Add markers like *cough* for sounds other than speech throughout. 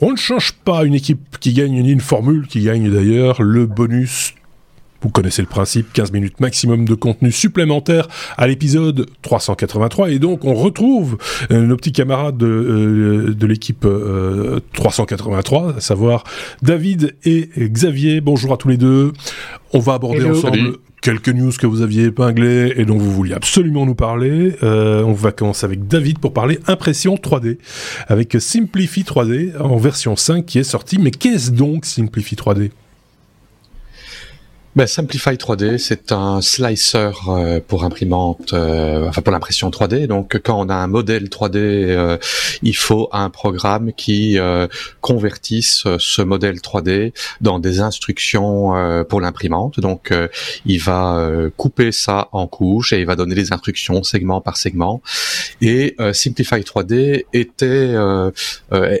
On ne change pas une équipe qui gagne une formule qui gagne d'ailleurs le bonus vous connaissez le principe, 15 minutes maximum de contenu supplémentaire à l'épisode 383 et donc on retrouve euh, nos petits camarades de, euh, de l'équipe 383, euh, à savoir David et Xavier. Bonjour à tous les deux. On va aborder ensemble quelques news que vous aviez épinglées et dont vous vouliez absolument nous parler. on va commencer avec David pour parler impression 3D avec Simplify 3D en version 5 qui est sortie. Mais qu'est-ce donc Simplify 3D ben, Simplify 3D, c'est un slicer euh, pour imprimante, euh, enfin pour l'impression 3D. Donc quand on a un modèle 3D, euh, il faut un programme qui convertisse ce modèle 3D dans des instructions pour l'imprimante. Donc il va couper ça en couches et il va donner les instructions segment par segment. Et Simplify 3D était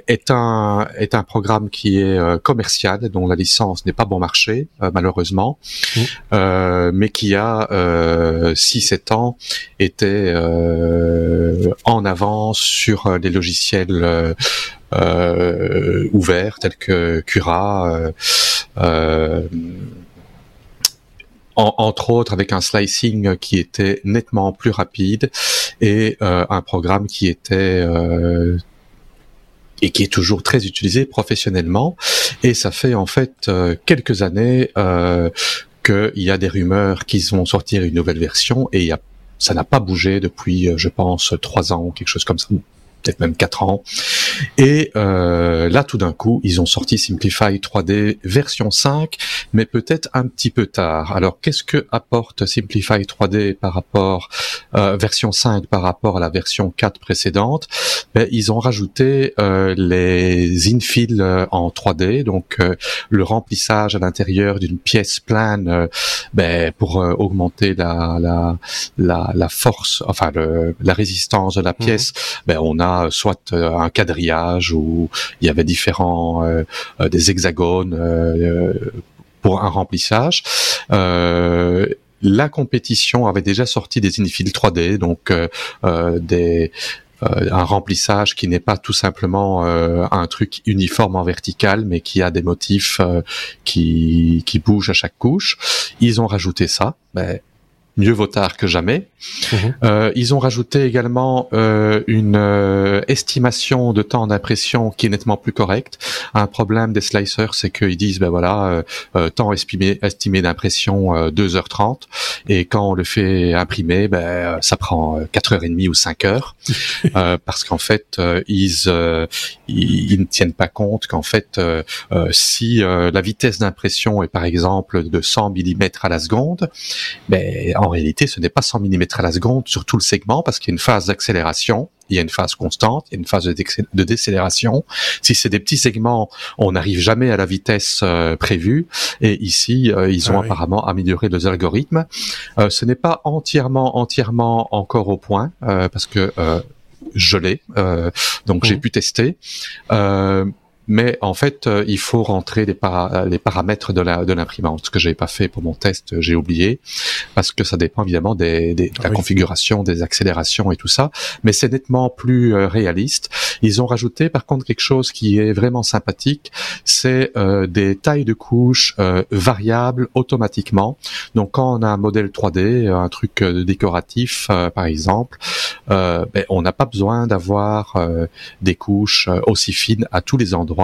est un est un programme qui est commercial, dont la licence n'est pas bon marché malheureusement. Euh, mais qui a euh, 6-7 ans était euh, en avance sur les logiciels euh, ouverts tels que Cura. entre autres avec un slicing qui était nettement plus rapide et un programme qui était et qui est toujours très utilisé professionnellement. Et ça fait en fait quelques années euh, qu'il y a des rumeurs qu'ils vont sortir une nouvelle version et ça n'a pas bougé depuis, euh, je pense, trois ans ou quelque chose comme ça peut-être même 4 ans. Et euh, là, tout d'un coup, ils ont sorti Simplify 3D version 5, mais peut-être un petit peu tard. Alors, qu'est-ce que apporte Simplify 3D par rapport euh, version 5 par rapport à la version 4 précédente? Ben, Ils ont rajouté euh, les infill euh, en 3D, donc euh, le remplissage à l'intérieur d'une pièce plane euh, ben, pour augmenter la, la, la, la, force, enfin le, la résistance de la mhm. pièce. Ben, on a soit euh, un quadrillage où il y avait différents euh, euh, des hexagones pour un remplissage. la compétition avait déjà sorti des infill 3D, donc des un remplissage qui n'est pas tout simplement un truc uniforme en vertical, mais qui a des motifs qui, qui bougent à chaque couche. Ils ont rajouté ça. Mais mieux vaut tard que jamais. Mhm. Euh, ils ont rajouté également euh, une euh, estimation de temps d'impression qui est nettement plus correcte. Un problème des slicers, c'est qu'ils disent, ben voilà, euh, euh, temps estimé, estimé d'impression 2h30, et quand on le fait imprimer, ben ça prend 4h30 ou 5h, *laughs* parce qu'en fait, ils, ils, ils, ne tiennent pas compte qu'en fait, si la vitesse d'impression est par exemple de 100 mm à la seconde, ben en réalité, ce n'est pas 100 mm à la seconde sur tout le segment parce qu'il y a une phase d'accélération, il y a une phase constante, il y a une phase de, décélération. Si c'est des petits segments, on n'arrive jamais à la vitesse euh, prévue. Et ici, euh, ils ont ah apparemment amélioré les algorithmes. Euh, ce n'est pas entièrement, entièrement encore au point parce que je l'ai, donc j'ai mmh. pu tester mais en fait, euh, il faut rentrer les, les paramètres de la de l'imprimante. Ce que j'avais pas fait pour mon test, j'ai oublié parce que ça dépend évidemment des, des de la configuration, des accélérations et tout ça. Mais c'est nettement plus euh, réaliste. Ils ont rajouté par contre quelque chose qui est vraiment sympathique, c'est euh, des tailles de couches variables automatiquement. Donc quand on a un modèle 3D, un truc décoratif par exemple, ben, on n'a pas besoin d'avoir des couches aussi fines à tous les endroits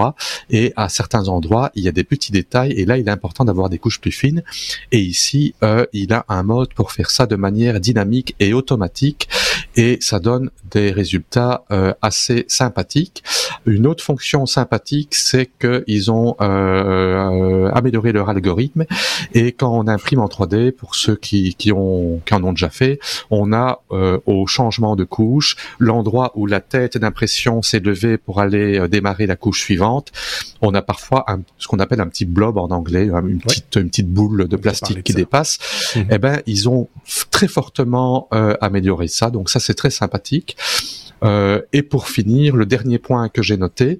et à certains endroits il y a des petits détails et là il est important d'avoir des couches plus fines. Et ici euh, il a un mode pour faire ça de manière dynamique et automatique et ça donne des résultats euh, assez sympathiques. Une autre fonction sympathique, c'est qu'ils ont euh, amélioré leur algorithme et quand on imprime en 3D, pour ceux qui, qui, ont, qui en ont déjà fait, on a au changement de couche l'endroit où la tête d'impression s'est levée pour aller démarrer la couche suivante on a parfois ce qu'on appelle un petit blob en anglais, hein, une petite une petite boule de plastique qui dépasse. Mhm. Eh ben, ils ont très fortement euh, amélioré ça, donc ça c'est très sympathique. Euh, et pour finir, le dernier point que j'ai noté,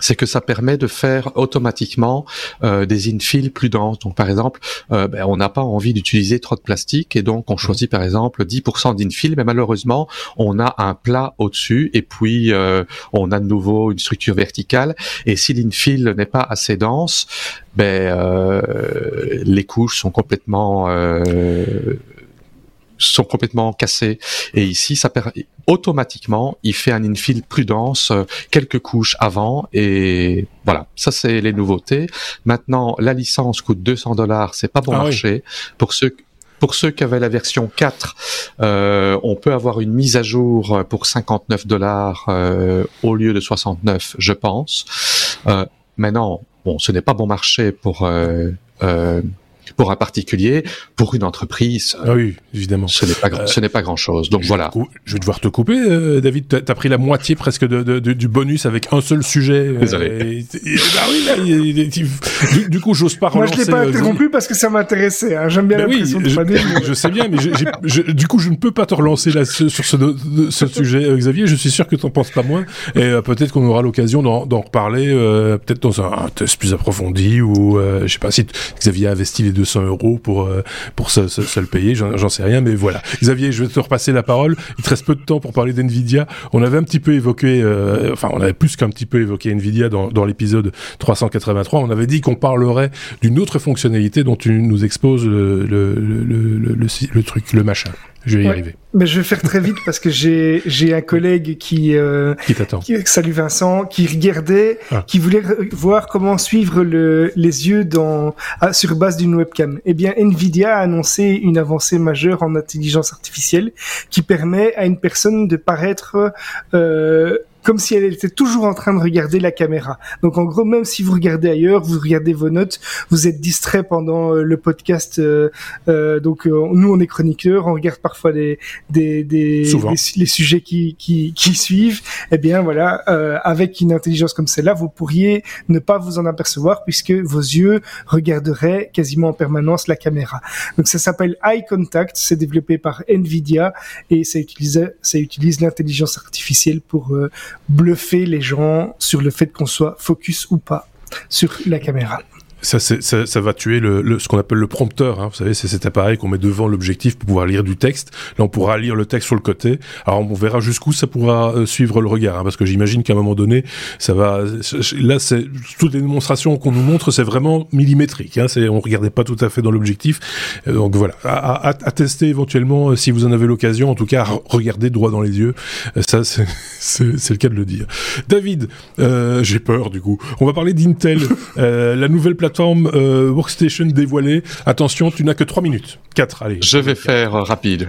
c'est que ça permet de faire automatiquement euh, des infills plus denses. Donc par exemple, euh, ben, on n'a pas envie d'utiliser trop de plastique et donc on choisit par exemple 10% d'infill, mais malheureusement on a un plat au-dessus et puis on a de nouveau une structure verticale. Et si l'infill n'est pas assez dense, ben les couches sont complètement sont complètement cassés. Et ici, ça automatiquement, il fait un infill plus dense euh, quelques couches avant. Et voilà, ça c'est les nouveautés. Maintenant, la licence coûte 200 dollars, c'est pas bon ah marché. Pour ceux pour ceux qui avaient la version 4, euh, on peut avoir une mise à jour pour 59 dollars euh, au lieu de 69, je pense. Euh, maintenant, bon, ce n'est pas bon marché pour euh, euh, pour un particulier, pour une entreprise. Ah oui, évidemment. Ce n'est pas, euh, ce n'est pas grand chose. Donc voilà. je vais devoir te couper, euh, David. T'as as pris la moitié presque de, de, du bonus avec un seul sujet. Euh, Désolé. oui, du, coup, j'ose pas relancer. Moi, je l'ai pas interrompu parce que ça m'intéressait. Hein. J'aime bien la oui, je, *laughs* je sais bien, mais du coup, je ne peux pas te relancer là sur ce, ce sujet, Xavier. Je suis sûr que t'en penses pas moins. Et peut-être qu'on aura l'occasion d'en reparler, peut-être dans un, test plus approfondi ou je sais pas si Xavier a investi les 200 euros pour euh, pour se, le payer, j'en sais rien, mais voilà. Xavier, je vais te repasser la parole. Il te reste peu de temps pour parler d'Nvidia. On avait un petit peu évoqué, euh, enfin, on avait plus qu'un petit peu évoqué Nvidia dans, dans l'épisode 383. On avait dit qu'on parlerait d'une autre fonctionnalité dont tu nous exposes le, le, le truc, le machin. Je vais y arriver. Mais je vais faire très vite parce que j'ai j'ai un collègue qui euh, qui t'attend. Salut Vincent, qui regardait, ah. qui voulait voir comment suivre le, les yeux dans ah, sur base d'une webcam. Eh bien, Nvidia a annoncé une avancée majeure en intelligence artificielle qui permet à une personne de paraître euh, comme si elle était toujours en train de regarder la caméra. Donc en gros, même si vous regardez ailleurs, vous regardez vos notes, vous êtes distrait pendant euh, le podcast. Euh, euh, donc nous, on est chroniqueurs, on regarde parfois des, des, des, les sujets qui, qui, qui, suivent. Eh bien voilà, avec une intelligence comme celle-là, vous pourriez ne pas vous en apercevoir puisque vos yeux regarderaient quasiment en permanence la caméra. Donc ça s'appelle Eye Contact, c'est développé par Nvidia et ça utilise ça utilise l'intelligence artificielle pour bluffer les gens sur le fait qu'on soit focus ou pas sur la caméra. Ça, ça, ça, va tuer le, le ce qu'on appelle le prompteur. Hein. Vous savez, c'est cet appareil qu'on met devant l'objectif pour pouvoir lire du texte. Là, on pourra lire le texte sur le côté. Alors, on verra jusqu'où ça pourra euh, suivre le regard, hein, parce que j'imagine qu'à un moment donné, ça va. Là, c'est toutes les démonstrations qu'on nous montre, c'est vraiment millimétrique. Hein. C'est, on regardait pas tout à fait dans l'objectif. Euh, donc voilà, à, à, à, tester éventuellement euh, si vous en avez l'occasion. En tout cas, regarder droit dans les yeux. ça, *laughs* c'est, le cas de le dire. David, j'ai peur du coup. On va parler d'Intel, la nouvelle plateforme plateforme euh, Workstation dévoilée. Attention, tu n'as que 3 minutes. 4, allez. Je vais faire euh, rapide.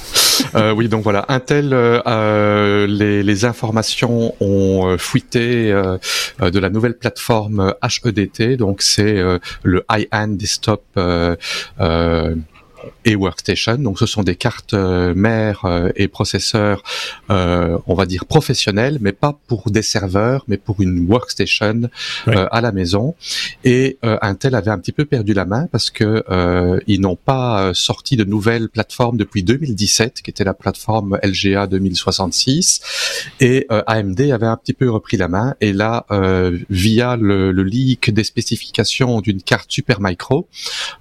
*laughs* euh, oui, donc voilà, Intel, euh, les, les, informations ont fuité de la nouvelle plateforme HEDT, donc c'est le high-end desktop et workstation. Donc ce sont des cartes euh, mères euh, et processeurs, euh, on va dire professionnels, mais pas pour des serveurs, mais pour une workstation à la maison. Et Intel avait un petit peu perdu la main parce que ils n'ont pas sorti de nouvelles plateformes depuis 2017, qui était la plateforme LGA 2066, et AMD avait un petit peu repris la main. Et là, via le, le, leak des spécifications d'une carte Supermicro,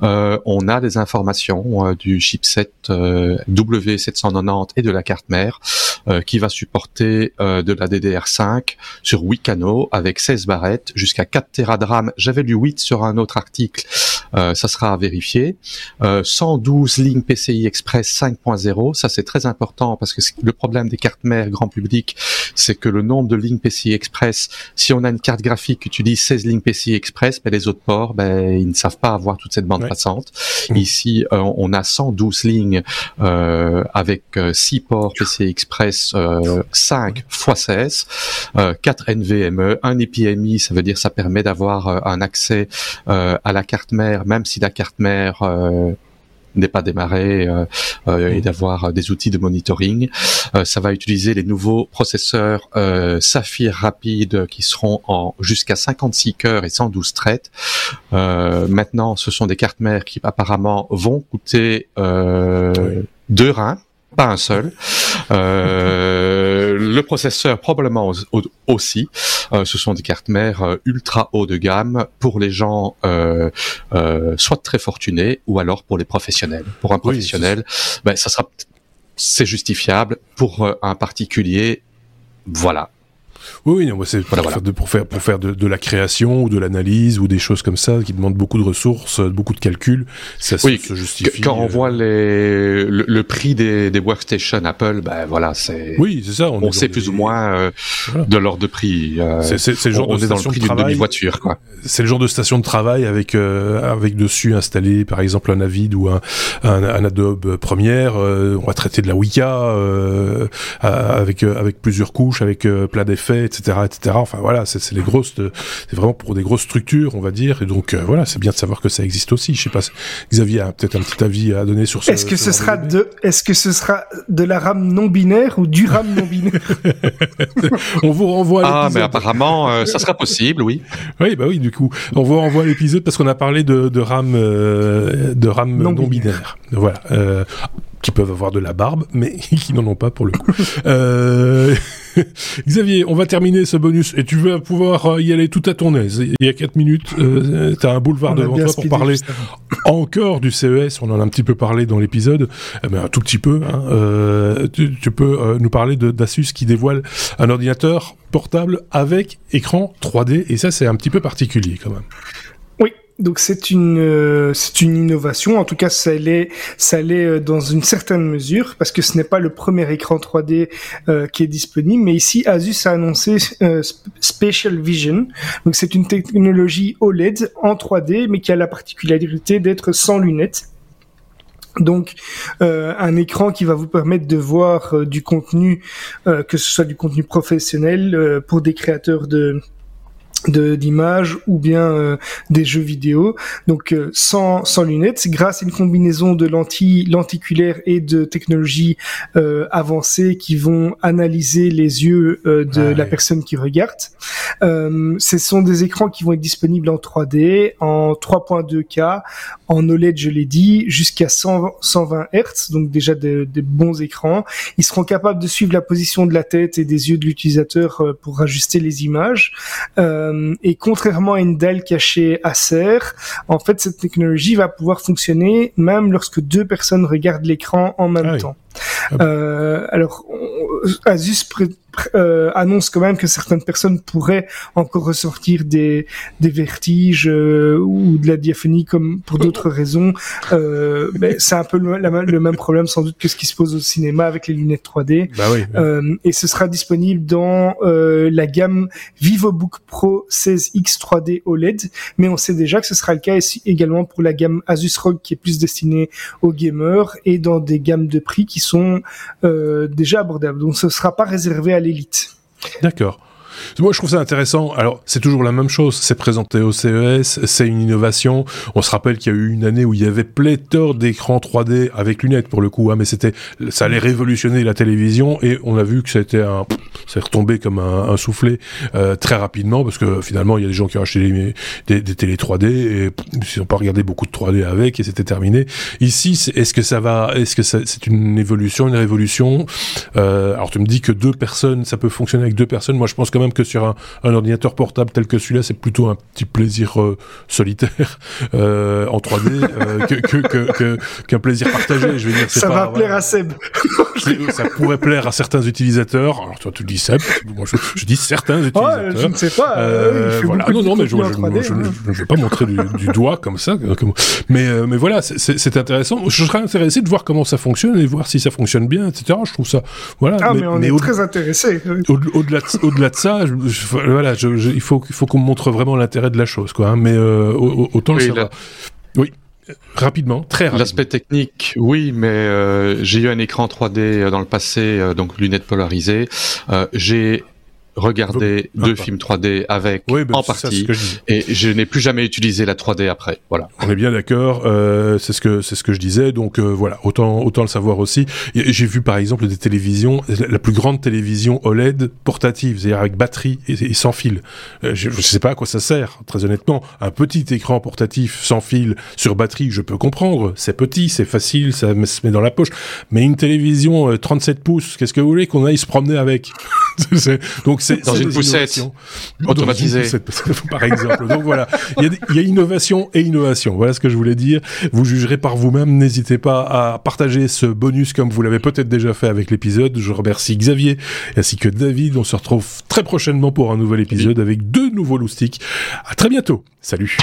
on a des informations euh, du chipset euh, W790 et de la carte mère euh, qui va supporter de la DDR5 sur 8 canaux avec 16 barrettes jusqu'à 4 Tera de RAM. J'avais lu 8 sur un autre article, ça sera à vérifier. 112 lignes PCI Express 5.0, ça c'est très important parce que le problème des cartes mères grand public, c'est que le nombre de lignes PCI Express, si on a une carte graphique qui utilise 16 lignes PCI Express, ben les autres ports, ben, ils ne savent pas avoir toute cette bande passante. Mmh. Ici, on a 112 lignes euh, avec 6 euh, ports PCI Express, 5 x 16, 4 NVMe, un EPMI, ça veut dire ça permet d'avoir euh, un accès à la carte mère, même si la carte mère n'est pas démarré euh, euh, et d'avoir des outils de monitoring. Euh, ça va utiliser les nouveaux processeurs Saphir rapide qui seront en jusqu'à 56 cœurs et 112 traites. maintenant, ce sont des cartes mères qui apparemment vont coûter deux reins pas un seul. Euh, le processeur probablement aussi. ce sont des cartes mères ultra haut de gamme pour les gens soit très fortunés ou alors pour les professionnels. Pour un professionnel, ben, ça sera c'est justifiable pour un particulier. Voilà, oui, non, c'est pour, faire, pour faire de, la création ou de l'analyse ou des choses comme ça qui demandent beaucoup de ressources, euh, beaucoup de calculs. Ça se, justifie. Quand on euh, voit les, le, prix des, des workstations Apple, ben voilà, c'est. Oui, c'est ça. On, sait plus ou moins euh, de l'ordre de prix. c'est le genre on de est dans le prix d'une demi-voiture, quoi. C'est le genre de station de travail avec avec dessus installé, par exemple, un Avid ou un, un, Adobe Premiere. on va traiter de la Wika avec avec plusieurs couches, avec plein d'effets etc., etc. Enfin voilà, c'est les grosses, c'est vraiment pour des grosses structures, on va dire. Et donc euh, voilà, c'est bien de savoir que ça existe aussi. Je sais pas, Xavier a peut-être un petit avis à donner sur ce. Est-ce que ce, sera de, est-ce que ce sera de la RAM non binaire ou du RAM non binaire *laughs* On vous renvoie. À ah, mais apparemment, euh, ça sera possible, oui. Oui, bah oui, du coup, on vous renvoie à l'épisode parce qu'on a parlé de, de RAM, euh, de RAM non, binaire. Voilà qui peuvent avoir de la barbe, mais *laughs* qui n'en ont pas pour le coup. euh... *laughs* Xavier, on va terminer ce bonus et tu vas pouvoir y aller tout à ton aise. Il y a 4 minutes, euh, tu as un boulevard devant toi pour parler encore du CES. On en a un petit peu parlé dans l'épisode, eh ben, un tout petit peu. Hein. Euh, tu, tu, peux euh, nous parler d'Asus qui dévoile un ordinateur portable avec écran 3D et ça c'est un petit peu particulier quand même. Donc c'est une euh, c'est une innovation. En tout cas, ça l'est ça l'est euh, dans une certaine mesure parce que ce n'est pas le premier écran 3D euh, qui est disponible. Mais ici, Asus a annoncé Spatial Vision. Donc c'est une technologie OLED en 3D, mais qui a la particularité d'être sans lunettes. Donc un écran qui va vous permettre de voir du contenu, que ce soit du contenu professionnel pour des créateurs de d'images ou bien euh, des jeux vidéo. Donc euh, sans sans lunettes grâce à une combinaison de lentilles lenticulaires et de technologies euh, avancées qui vont analyser les yeux de ah la personne qui regarde. Ce sont des écrans qui vont être disponibles en 3D en 3.2K en OLED je l'ai dit jusqu'à 120 Hz donc déjà des bons écrans. Ils seront capables de suivre la position de la tête et des yeux de l'utilisateur pour ajuster les images. Euh, euh, et contrairement à une dalle cachée Acer, en fait, cette technologie va pouvoir fonctionner même lorsque deux personnes regardent l'écran en même ah temps. Ah euh, alors, Asus euh, annonce quand même que certaines personnes pourraient encore ressortir des, des vertiges euh, ou de la diaphonie comme pour d'autres raisons. Euh, mais c'est un peu le, le, même problème sans doute que ce qui se pose au cinéma avec les lunettes 3D. Bah oui, euh, et ce sera disponible dans euh, la gamme VivoBook Pro 16X 3D OLED, mais on sait déjà que ce sera le cas également pour la gamme Asus ROG qui est plus destinée aux gamers et dans des gammes de prix qui sont euh, déjà abordables. Donc ce sera pas réservé à l'élite. D'accord. Moi, je trouve ça intéressant. Alors, c'est toujours la même chose. C'est présenté au CES, c'est une innovation. On se rappelle qu'il y a eu une année où il y avait pléthore d'écrans 3D avec lunettes pour le coup, hein, mais c'était, ça allait révolutionner la télévision et on a vu que c'était un, c'est retombé comme un, un soufflet euh, très rapidement parce que finalement, il y a des gens qui ont acheté des, des, des télé 3D et ils n'ont pas regardé beaucoup de 3D avec et c'était terminé. Ici, est-ce que ça va, est-ce que c'est une évolution, une révolution? Euh, Alors, tu me dis que deux personnes, ça peut fonctionner avec deux personnes. Moi, je pense quand même que sur un, ordinateur portable tel que celui-là, c'est plutôt un petit plaisir euh, solitaire *laughs* euh, en 3D euh, que, qu'un plaisir partagé. Je veux dire, ça va plaire à Seb. ça pourrait plaire à certains utilisateurs. Alors toi, tu dis Seb, moi je, dis certains utilisateurs. je ne sais pas. voilà. Non, non, mais je, ne vais pas montrer du, doigt comme ça. Mais, mais voilà, c'est intéressant. Je serais intéressé de voir comment ça fonctionne et voir si ça fonctionne bien, etc. Je trouve ça. Voilà. Ah, mais, on est très intéressé. Au-delà au-delà de ça, voilà, il faut, faut qu'on montre vraiment l'intérêt de la chose, quoi. Hein, mais euh, autant le savoir. Oui. Rapidement, très rapidement. L'aspect technique, oui, mais euh, j'ai eu un écran 3D dans le passé, euh, donc lunettes polarisées. j'ai regardé deux films 3D avec oui, ben, en partie et je n'ai plus jamais utilisé la 3D après. Voilà. On est bien d'accord. Euh, c'est ce que c'est ce que je disais. Donc euh, voilà, autant autant le savoir aussi. J'ai vu par exemple des télévisions, la plus grande télévision OLED portative, c'est-à-dire avec batterie et, sans fil. Euh, je, ne sais pas à quoi ça sert, très honnêtement. Un petit écran portatif sans fil sur batterie, je peux comprendre. C'est petit, c'est facile, ça se met dans la poche. Mais une télévision 37 euh, pouces, qu'est-ce que vous voulez qu'on aille se promener avec? *laughs* Donc c'est dans une poussette automatisée, *laughs* par exemple. Donc voilà, il y, a, il y a innovation et innovation. Voilà ce que je voulais dire. Vous jugerez par vous-même. N'hésitez pas à partager ce bonus comme vous l'avez peut-être déjà fait avec l'épisode. Je remercie Xavier ainsi que David. On se retrouve très prochainement pour un nouvel épisode avec deux nouveaux loustiques. À très bientôt. Salut.